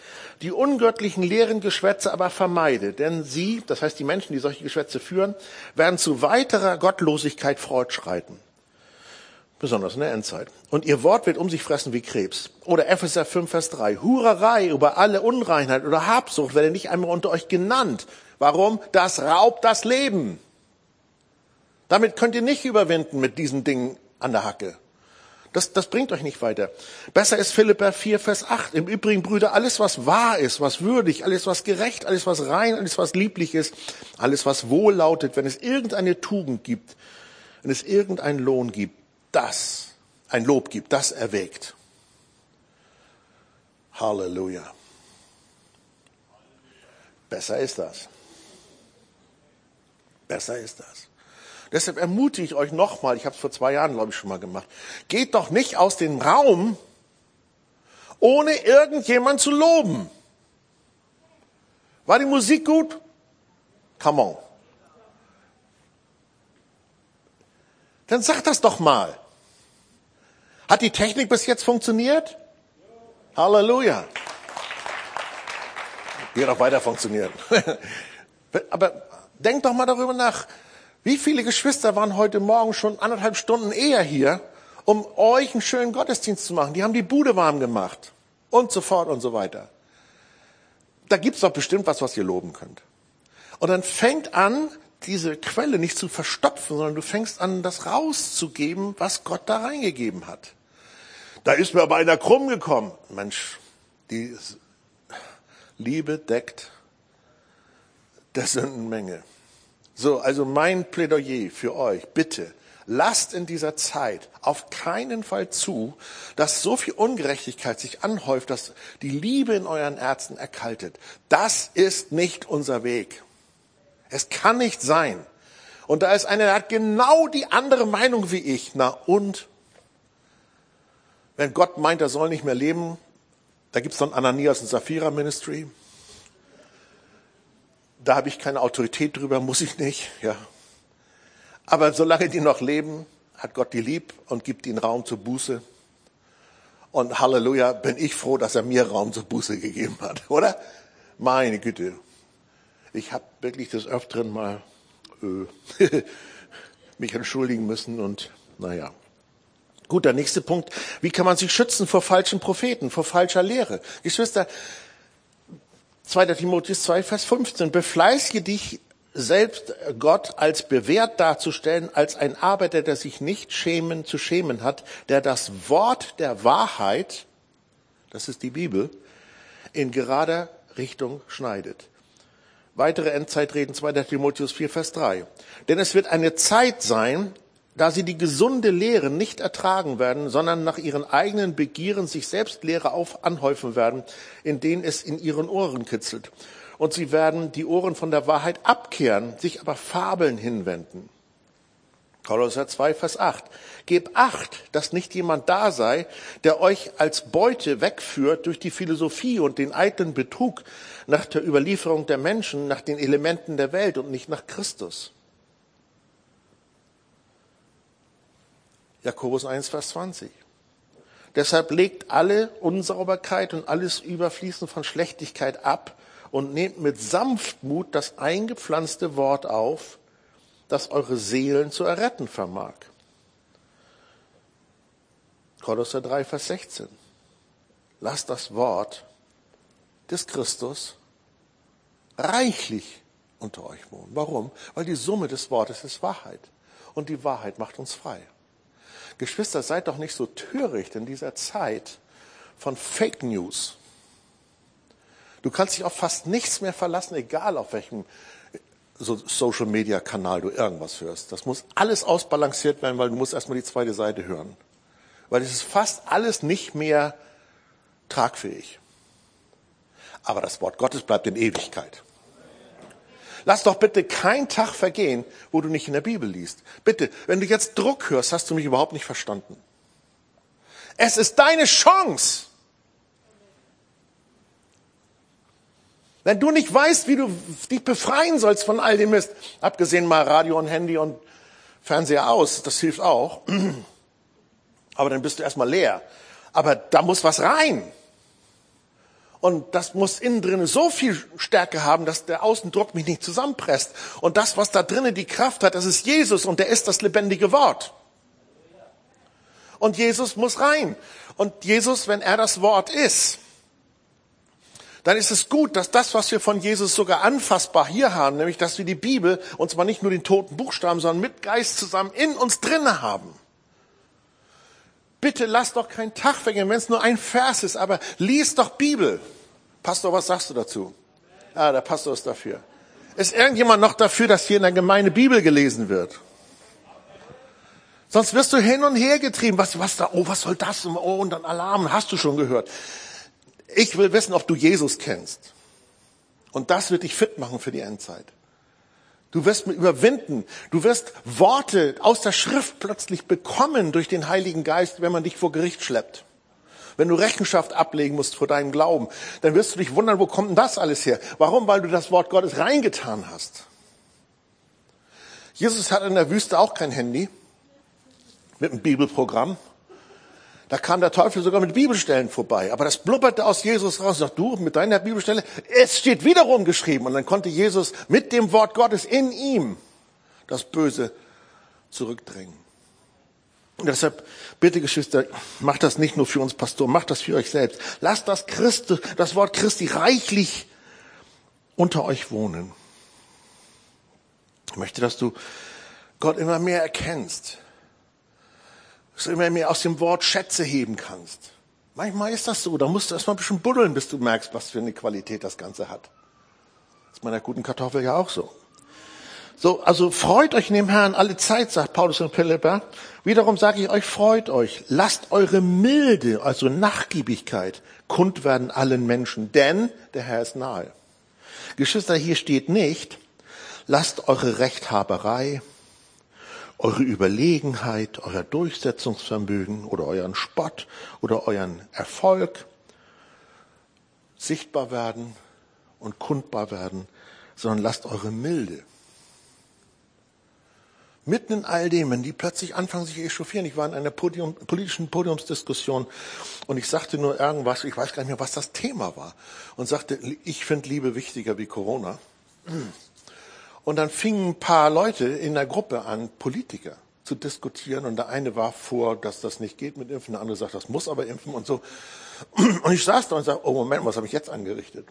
Die ungöttlichen leeren Geschwätze aber vermeide, denn sie, das heißt die Menschen, die solche Geschwätze führen, werden zu weiterer Gottlosigkeit fortschreiten. Besonders in der Endzeit. Und ihr Wort wird um sich fressen wie Krebs. Oder Epheser 5, Vers 3. Hurerei über alle Unreinheit oder Habsucht werde nicht einmal unter euch genannt. Warum? Das raubt das Leben. Damit könnt ihr nicht überwinden mit diesen Dingen an der Hacke. Das, das bringt euch nicht weiter. Besser ist Philippa 4, Vers 8. Im Übrigen, Brüder, alles, was wahr ist, was würdig, alles, was gerecht, alles, was rein, alles, was lieblich ist, alles, was wohl lautet, wenn es irgendeine Tugend gibt, wenn es irgendeinen Lohn gibt, das, ein Lob gibt, das erwägt. Halleluja. Besser ist das. Besser ist das. Deshalb ermutige ich euch nochmal, ich habe es vor zwei Jahren, glaube ich, schon mal gemacht, geht doch nicht aus dem Raum, ohne irgendjemand zu loben. War die Musik gut? Come on. Dann sag das doch mal. Hat die Technik bis jetzt funktioniert? Halleluja. Wird auch weiter funktionieren. Aber denk doch mal darüber nach. Wie viele Geschwister waren heute Morgen schon anderthalb Stunden eher hier, um euch einen schönen Gottesdienst zu machen? Die haben die Bude warm gemacht. Und so fort und so weiter. Da gibt's doch bestimmt was, was ihr loben könnt. Und dann fängt an, diese Quelle nicht zu verstopfen, sondern du fängst an, das rauszugeben, was Gott da reingegeben hat. Da ist mir aber einer krumm gekommen. Mensch, die Liebe deckt der Sündenmenge. So, also mein Plädoyer für euch, bitte, lasst in dieser Zeit auf keinen Fall zu, dass so viel Ungerechtigkeit sich anhäuft, dass die Liebe in euren Herzen erkaltet. Das ist nicht unser Weg. Es kann nicht sein. Und da ist einer, der hat genau die andere Meinung wie ich. Na und? Wenn Gott meint, er soll nicht mehr leben, da gibt's dann Ananias und Sapphira Ministry. Da habe ich keine Autorität drüber, muss ich nicht, ja. Aber solange die noch leben, hat Gott die lieb und gibt ihnen Raum zur Buße. Und Halleluja, bin ich froh, dass er mir Raum zur Buße gegeben hat, oder? Meine Güte. Ich habe wirklich des Öfteren mal äh, mich entschuldigen müssen und naja. Gut, der nächste Punkt. Wie kann man sich schützen vor falschen Propheten, vor falscher Lehre? Geschwister, 2. Timotheus 2, Vers 15. Befleißige dich selbst Gott als bewährt darzustellen, als ein Arbeiter, der sich nicht schämen zu schämen hat, der das Wort der Wahrheit, das ist die Bibel, in gerader Richtung schneidet. Weitere Endzeitreden 2. Timotheus 4, Vers 3. Denn es wird eine Zeit sein, da sie die gesunde Lehre nicht ertragen werden, sondern nach ihren eigenen Begieren sich selbst Lehre auf anhäufen werden, in denen es in ihren Ohren kitzelt und sie werden die Ohren von der Wahrheit abkehren, sich aber Fabeln hinwenden. Kolosser 2, Vers 8. Gebt acht, dass nicht jemand da sei, der euch als Beute wegführt durch die Philosophie und den eitlen Betrug nach der Überlieferung der Menschen, nach den Elementen der Welt und nicht nach Christus. Jakobus 1, Vers 20. Deshalb legt alle Unsauberkeit und alles Überfließen von Schlechtigkeit ab und nehmt mit Sanftmut das eingepflanzte Wort auf, das eure Seelen zu erretten vermag. Kolosser 3, Vers 16. Lasst das Wort des Christus reichlich unter euch wohnen. Warum? Weil die Summe des Wortes ist Wahrheit. Und die Wahrheit macht uns frei. Geschwister, seid doch nicht so töricht in dieser Zeit von Fake News Du kannst dich auf fast nichts mehr verlassen, egal auf welchem Social Media Kanal du irgendwas hörst. Das muss alles ausbalanciert werden, weil du musst erstmal die zweite Seite hören. Weil es ist fast alles nicht mehr tragfähig. Aber das Wort Gottes bleibt in Ewigkeit. Lass doch bitte kein Tag vergehen, wo du nicht in der Bibel liest. Bitte, wenn du jetzt Druck hörst, hast du mich überhaupt nicht verstanden. Es ist deine Chance, Wenn du nicht weißt, wie du dich befreien sollst von all dem Mist, abgesehen mal Radio und Handy und Fernseher aus, das hilft auch. Aber dann bist du erstmal leer. Aber da muss was rein. Und das muss innen drinnen so viel Stärke haben, dass der Außendruck mich nicht zusammenpresst. Und das, was da drinnen die Kraft hat, das ist Jesus und der ist das lebendige Wort. Und Jesus muss rein. Und Jesus, wenn er das Wort ist, dann ist es gut, dass das, was wir von Jesus sogar anfassbar hier haben, nämlich dass wir die Bibel, und zwar nicht nur den toten Buchstaben, sondern mit Geist zusammen in uns drinne haben. Bitte lass doch keinen Tag vergehen, wenn es nur ein Vers ist, aber lies doch Bibel. Pastor, was sagst du dazu? Ah, der Pastor ist dafür. Ist irgendjemand noch dafür, dass hier in der Gemeinde Bibel gelesen wird? Sonst wirst du hin und her getrieben. Was, was da, oh, was soll das? Oh, und dann Alarm, hast du schon gehört. Ich will wissen, ob du Jesus kennst. Und das wird dich fit machen für die Endzeit. Du wirst überwinden. Du wirst Worte aus der Schrift plötzlich bekommen durch den Heiligen Geist, wenn man dich vor Gericht schleppt. Wenn du Rechenschaft ablegen musst vor deinem Glauben, dann wirst du dich wundern, wo kommt denn das alles her? Warum? Weil du das Wort Gottes reingetan hast. Jesus hat in der Wüste auch kein Handy mit einem Bibelprogramm. Da kam der Teufel sogar mit Bibelstellen vorbei. Aber das blubberte aus Jesus raus. Sagt du mit deiner Bibelstelle, es steht wiederum geschrieben. Und dann konnte Jesus mit dem Wort Gottes in ihm das Böse zurückdrängen. Und deshalb, bitte Geschwister, macht das nicht nur für uns Pastoren, macht das für euch selbst. Lasst das Christus, das Wort Christi reichlich unter euch wohnen. Ich möchte, dass du Gott immer mehr erkennst dass du immer mehr aus dem Wort Schätze heben kannst. Manchmal ist das so, da musst du erstmal ein bisschen buddeln, bis du merkst, was für eine Qualität das Ganze hat. Das ist meiner guten Kartoffel ja auch so. So, also freut euch in dem Herrn alle Zeit, sagt Paulus und Philippa. Wiederum sage ich euch, freut euch. Lasst eure Milde, also Nachgiebigkeit, kund werden allen Menschen, denn der Herr ist nahe. Geschwister, hier steht nicht, lasst eure Rechthaberei, eure Überlegenheit, euer Durchsetzungsvermögen oder euren Spott oder euren Erfolg sichtbar werden und kundbar werden, sondern lasst eure Milde. Mitten in all dem, wenn die plötzlich anfangen, sich echauffieren. Ich war in einer Podium, politischen Podiumsdiskussion und ich sagte nur irgendwas, ich weiß gar nicht mehr, was das Thema war. Und sagte, ich finde Liebe wichtiger wie Corona. Und dann fingen ein paar Leute in der Gruppe an, Politiker zu diskutieren. Und der eine war vor, dass das nicht geht mit Impfen, der andere sagt, das muss aber impfen und so. Und ich saß da und sagte, oh Moment, was habe ich jetzt angerichtet?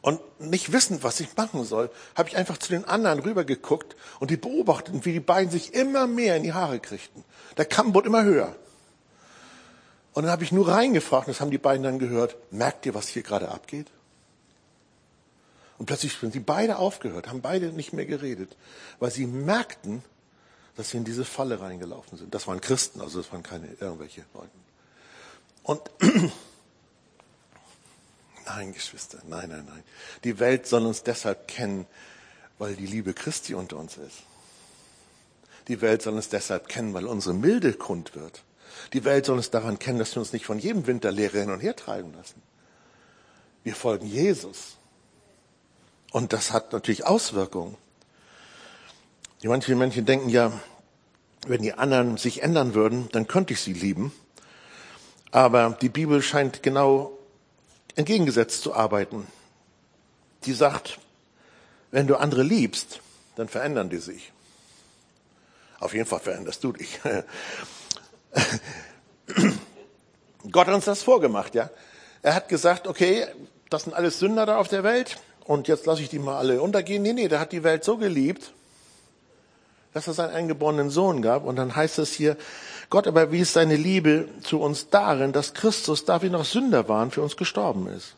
Und nicht wissend, was ich machen soll, habe ich einfach zu den anderen rübergeguckt und die beobachteten, wie die beiden sich immer mehr in die Haare kriegten. Der Kamm wurde immer höher. Und dann habe ich nur reingefragt, das haben die beiden dann gehört, merkt ihr, was hier gerade abgeht? Und plötzlich sind sie beide aufgehört, haben beide nicht mehr geredet, weil sie merkten, dass sie in diese Falle reingelaufen sind. Das waren Christen, also das waren keine irgendwelche Leute. Und nein, Geschwister, nein, nein, nein. Die Welt soll uns deshalb kennen, weil die Liebe Christi unter uns ist. Die Welt soll uns deshalb kennen, weil unsere Milde kund wird. Die Welt soll uns daran kennen, dass wir uns nicht von jedem Winterlehrer hin und her treiben lassen. Wir folgen Jesus. Und das hat natürlich Auswirkungen. Die manche Menschen denken ja, wenn die anderen sich ändern würden, dann könnte ich sie lieben. Aber die Bibel scheint genau entgegengesetzt zu arbeiten. Die sagt, wenn du andere liebst, dann verändern die sich. Auf jeden Fall veränderst du dich. Gott hat uns das vorgemacht, ja. Er hat gesagt, okay, das sind alles Sünder da auf der Welt und jetzt lasse ich die mal alle untergehen. Nee, nee, der hat die Welt so geliebt, dass er seinen eingeborenen Sohn gab. Und dann heißt es hier, Gott aber wies seine Liebe zu uns darin, dass Christus, da wir noch Sünder waren, für uns gestorben ist.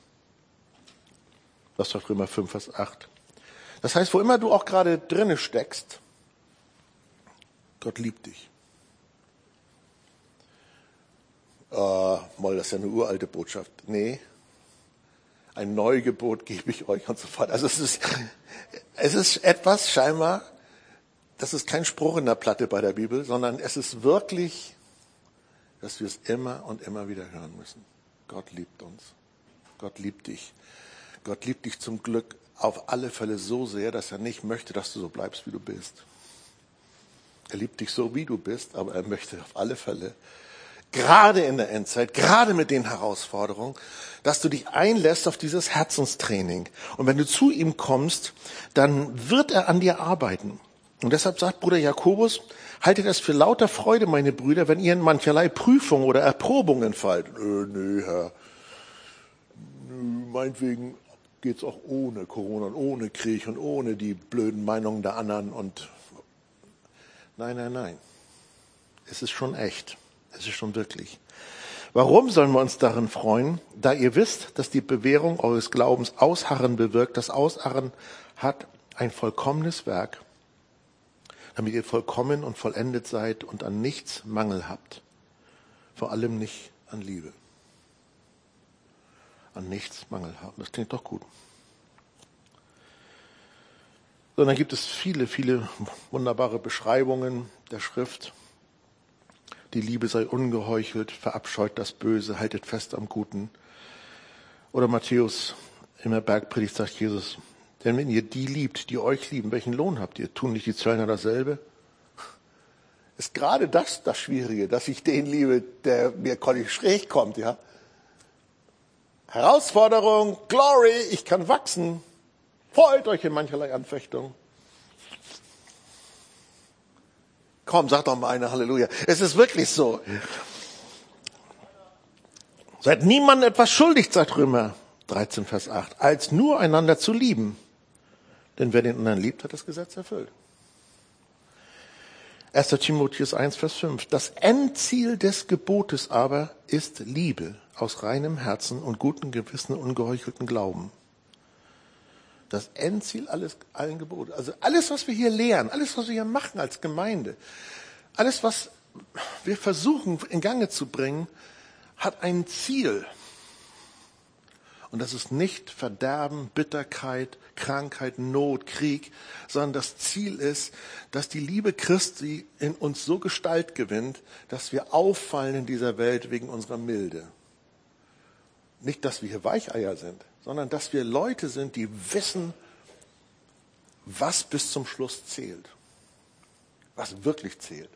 Das sagt Römer 5, Vers 8. Das heißt, wo immer du auch gerade drinne steckst, Gott liebt dich. Äh, mal, das ist ja eine uralte Botschaft. Nee, ein Neugebot gebe ich euch und so fort. Also es ist, es ist etwas scheinbar, das ist kein Spruch in der Platte bei der Bibel, sondern es ist wirklich, dass wir es immer und immer wieder hören müssen. Gott liebt uns. Gott liebt dich. Gott liebt dich zum Glück auf alle Fälle so sehr, dass er nicht möchte, dass du so bleibst, wie du bist. Er liebt dich so, wie du bist, aber er möchte auf alle Fälle, gerade in der Endzeit, gerade mit den Herausforderungen, dass du dich einlässt auf dieses Herzenstraining. Und wenn du zu ihm kommst, dann wird er an dir arbeiten. Und deshalb sagt Bruder Jakobus, haltet es für lauter Freude, meine Brüder, wenn ihr in mancherlei Prüfungen oder Erprobungen fallt. Äh, nö, Herr, nö, meinetwegen geht's auch ohne Corona und ohne Krieg und ohne die blöden Meinungen der anderen und nein, nein, nein. Es ist schon echt. Es ist schon wirklich. Warum sollen wir uns darin freuen? Da ihr wisst, dass die Bewährung eures Glaubens Ausharren bewirkt. Das Ausharren hat ein vollkommenes Werk, damit ihr vollkommen und vollendet seid und an nichts Mangel habt. Vor allem nicht an Liebe. An nichts Mangel haben. Das klingt doch gut. Sondern gibt es viele, viele wunderbare Beschreibungen der Schrift. Die Liebe sei ungeheuchelt, verabscheut das Böse, haltet fest am Guten. Oder Matthäus in der Bergpredigt sagt Jesus, denn wenn ihr die liebt, die euch lieben, welchen Lohn habt ihr? Tun nicht die Zöllner dasselbe? Ist gerade das das Schwierige, dass ich den liebe, der mir schräg kommt, ja? Herausforderung, Glory, ich kann wachsen. Freut euch in mancherlei Anfechtung. Komm, sag doch mal eine Halleluja. Es ist wirklich so. Seid niemandem etwas schuldig, sagt Römer 13, Vers 8, als nur einander zu lieben. Denn wer den anderen liebt, hat das Gesetz erfüllt. 1. Timotheus 1, Vers 5. Das Endziel des Gebotes aber ist Liebe aus reinem Herzen und gutem Gewissen und ungeheuchelten Glauben. Das Endziel alles, allen Geboten. Also alles, was wir hier lehren, alles, was wir hier machen als Gemeinde, alles, was wir versuchen in Gange zu bringen, hat ein Ziel. Und das ist nicht Verderben, Bitterkeit, Krankheit, Not, Krieg, sondern das Ziel ist, dass die Liebe Christi in uns so Gestalt gewinnt, dass wir auffallen in dieser Welt wegen unserer Milde. Nicht, dass wir hier Weicheier sind, sondern dass wir Leute sind, die wissen, was bis zum Schluss zählt. Was wirklich zählt.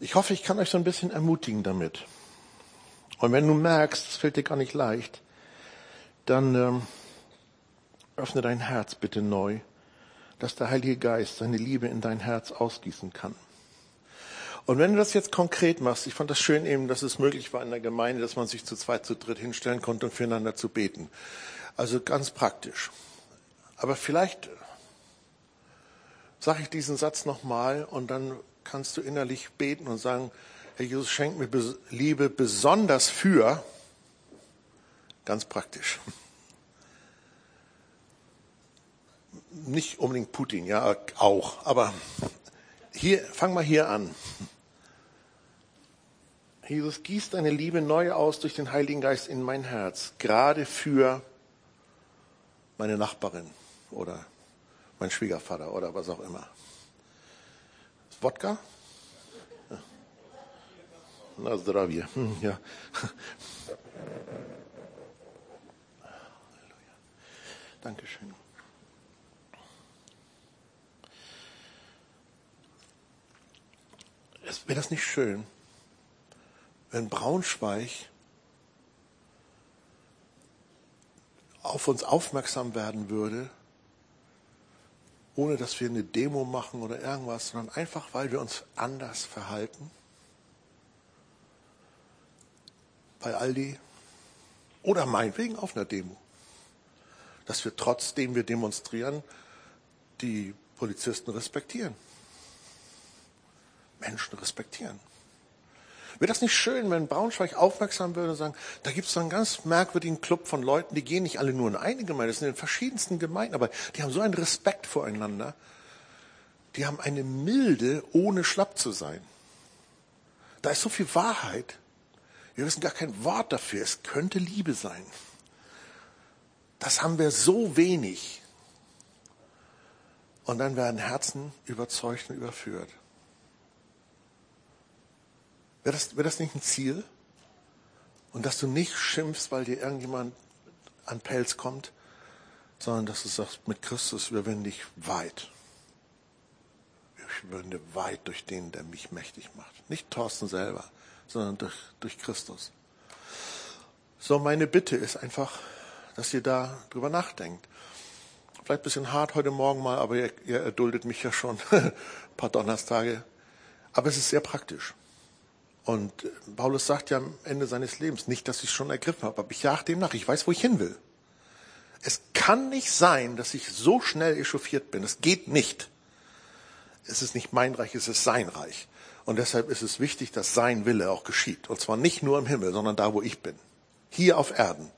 Ich hoffe, ich kann euch so ein bisschen ermutigen damit. Und wenn du merkst, es fällt dir gar nicht leicht, dann ähm, öffne dein Herz bitte neu, dass der Heilige Geist seine Liebe in dein Herz ausgießen kann. Und wenn du das jetzt konkret machst, ich fand das schön eben, dass es möglich war in der Gemeinde, dass man sich zu zweit, zu dritt hinstellen konnte und füreinander zu beten. Also ganz praktisch. Aber vielleicht sage ich diesen Satz nochmal und dann kannst du innerlich beten und sagen, Herr Jesus, schenk mir Liebe besonders für, ganz praktisch. Nicht unbedingt Putin, ja, auch, aber hier, fang mal hier an. Jesus, gieß deine Liebe neu aus durch den Heiligen Geist in mein Herz, gerade für meine Nachbarin oder mein Schwiegervater oder was auch immer. Wodka? Na zdrowie. Hm, ja. Dankeschön. Wäre das nicht schön, wenn Braunschweig auf uns aufmerksam werden würde, ohne dass wir eine Demo machen oder irgendwas, sondern einfach, weil wir uns anders verhalten? bei Aldi oder meinetwegen auf einer Demo. Dass wir trotzdem wir demonstrieren, die Polizisten respektieren. Menschen respektieren. Wäre das nicht schön, wenn Braunschweig aufmerksam würde und sagen, da gibt es so einen ganz merkwürdigen Club von Leuten, die gehen nicht alle nur in eine Gemeinde, das sind in den verschiedensten Gemeinden, aber die haben so einen Respekt voreinander. Die haben eine Milde, ohne schlapp zu sein. Da ist so viel Wahrheit. Wir wissen gar kein Wort dafür. Es könnte Liebe sein. Das haben wir so wenig. Und dann werden Herzen überzeugt und überführt. Wäre das, wäre das nicht ein Ziel? Und dass du nicht schimpfst, weil dir irgendjemand an Pelz kommt, sondern dass du sagst, mit Christus überwinde ich weit. Ich überwinde weit durch den, der mich mächtig macht. Nicht Thorsten selber, sondern durch, durch Christus. So, meine Bitte ist einfach, dass ihr da drüber nachdenkt. Vielleicht ein bisschen hart heute Morgen mal, aber ihr, ihr erduldet mich ja schon ein paar Donnerstage. Aber es ist sehr praktisch. Und Paulus sagt ja am Ende seines Lebens, nicht, dass ich es schon ergriffen habe, aber ich jage dem nach. Ich weiß, wo ich hin will. Es kann nicht sein, dass ich so schnell echauffiert bin. Es geht nicht. Es ist nicht mein Reich, es ist sein Reich. Und deshalb ist es wichtig, dass sein Wille auch geschieht. Und zwar nicht nur im Himmel, sondern da, wo ich bin. Hier auf Erden.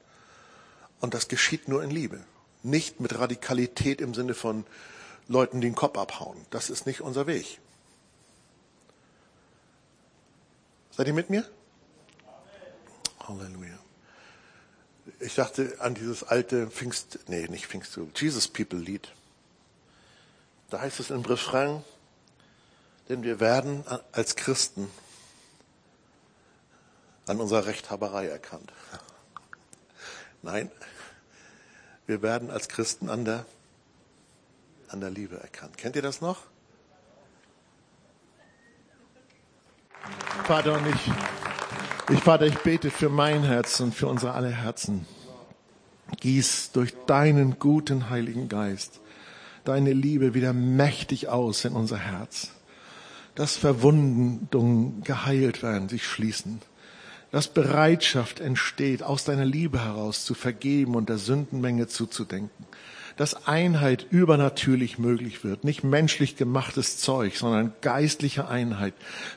Und das geschieht nur in Liebe. Nicht mit Radikalität im Sinne von Leuten, die den Kopf abhauen. Das ist nicht unser Weg. Seid ihr mit mir? Halleluja. Ich dachte an dieses alte Pfingst, nee, nicht Pfingst, Jesus People Lied. Da heißt es im Refrain, denn wir werden als Christen an unserer Rechthaberei erkannt. Nein, wir werden als Christen an der, an der Liebe erkannt. Kennt ihr das noch? Vater, und ich, ich, Vater, ich bete für mein Herz und für unsere alle Herzen. Gieß durch deinen guten Heiligen Geist deine Liebe wieder mächtig aus in unser Herz. Dass Verwundungen geheilt werden, sich schließen dass Bereitschaft entsteht, aus deiner Liebe heraus zu vergeben und der Sündenmenge zuzudenken. Dass Einheit übernatürlich möglich wird. Nicht menschlich gemachtes Zeug, sondern geistliche Einheit,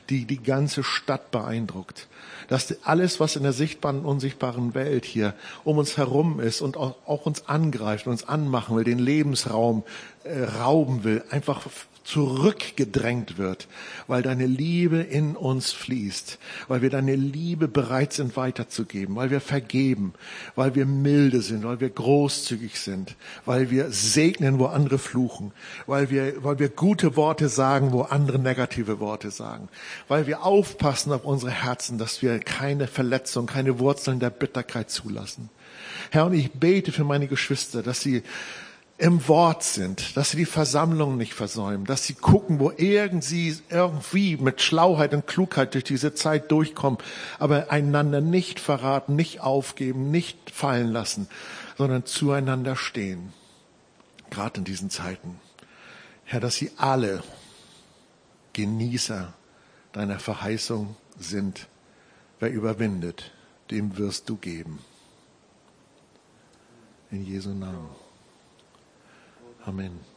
die die ganze Stadt beeindruckt. Dass alles, was in der sichtbaren und unsichtbaren Welt hier um uns herum ist und auch, uns angreift, uns anmachen will, den Lebensraum äh, rauben will, einfach zurückgedrängt wird, weil deine Liebe in uns fließt, weil wir deine Liebe bereit sind weiterzugeben, weil wir vergeben, weil wir milde sind, weil wir großzügig sind, weil wir segnen, wo andere fluchen, weil wir, weil wir gute Worte sagen, wo andere negative Worte sagen, weil wir aufpassen auf unsere Herzen, dass wir keine Verletzung, keine Wurzeln der Bitterkeit zulassen. Herr, und ich bete für meine Geschwister, dass sie im Wort sind, dass sie die Versammlung nicht versäumen, dass sie gucken, wo irgendwie, irgendwie mit Schlauheit und Klugheit durch diese Zeit durchkommen, aber einander nicht verraten, nicht aufgeben, nicht fallen lassen, sondern zueinander stehen. Gerade in diesen Zeiten. Herr, dass sie alle Genießer deiner Verheißung sind. Wer überwindet, dem wirst du geben. In Jesu Namen. Amen.